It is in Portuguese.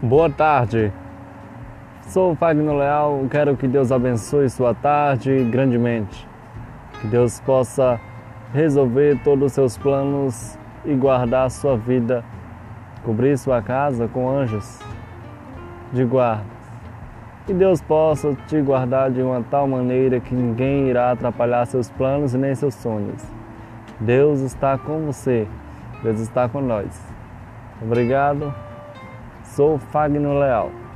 Boa tarde. Sou Fagner Leal, quero que Deus abençoe sua tarde grandemente. Que Deus possa resolver todos os seus planos e guardar sua vida, cobrir sua casa com anjos de guarda. Que Deus possa te guardar de uma tal maneira que ninguém irá atrapalhar seus planos e nem seus sonhos. Deus está com você, Deus está com nós. Obrigado. Sou Fagner Leal.